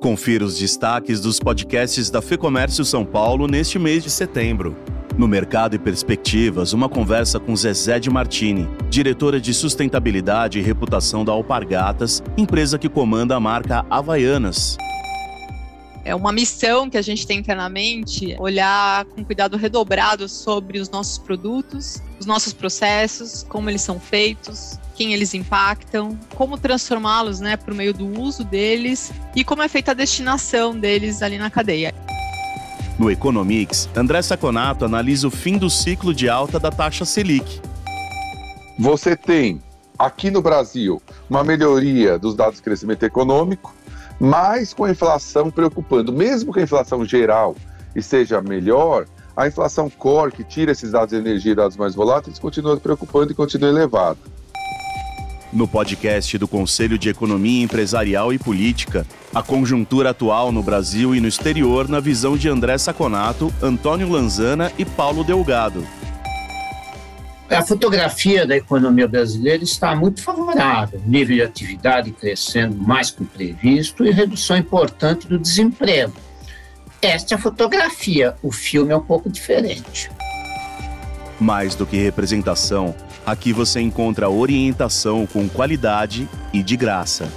Confira os destaques dos podcasts da Fecomércio São Paulo neste mês de setembro. No Mercado e Perspectivas, uma conversa com Zezé de Martini, diretora de sustentabilidade e reputação da Alpargatas, empresa que comanda a marca Havaianas. É uma missão que a gente tem internamente, olhar com cuidado redobrado sobre os nossos produtos, os nossos processos, como eles são feitos, quem eles impactam, como transformá-los né, por meio do uso deles e como é feita a destinação deles ali na cadeia. No Economics, André Saconato analisa o fim do ciclo de alta da taxa Selic. Você tem, aqui no Brasil, uma melhoria dos dados de crescimento econômico, mas com a inflação preocupando. Mesmo que a inflação geral esteja melhor, a inflação core, que tira esses dados de energia e dados mais voláteis, continua preocupando e continua elevada. No podcast do Conselho de Economia Empresarial e Política, a conjuntura atual no Brasil e no exterior na visão de André Saconato, Antônio Lanzana e Paulo Delgado. A fotografia da economia brasileira está muito favorável, nível de atividade crescendo mais que o previsto e redução importante do desemprego. Esta é a fotografia, o filme é um pouco diferente. Mais do que representação, aqui você encontra orientação com qualidade e de graça.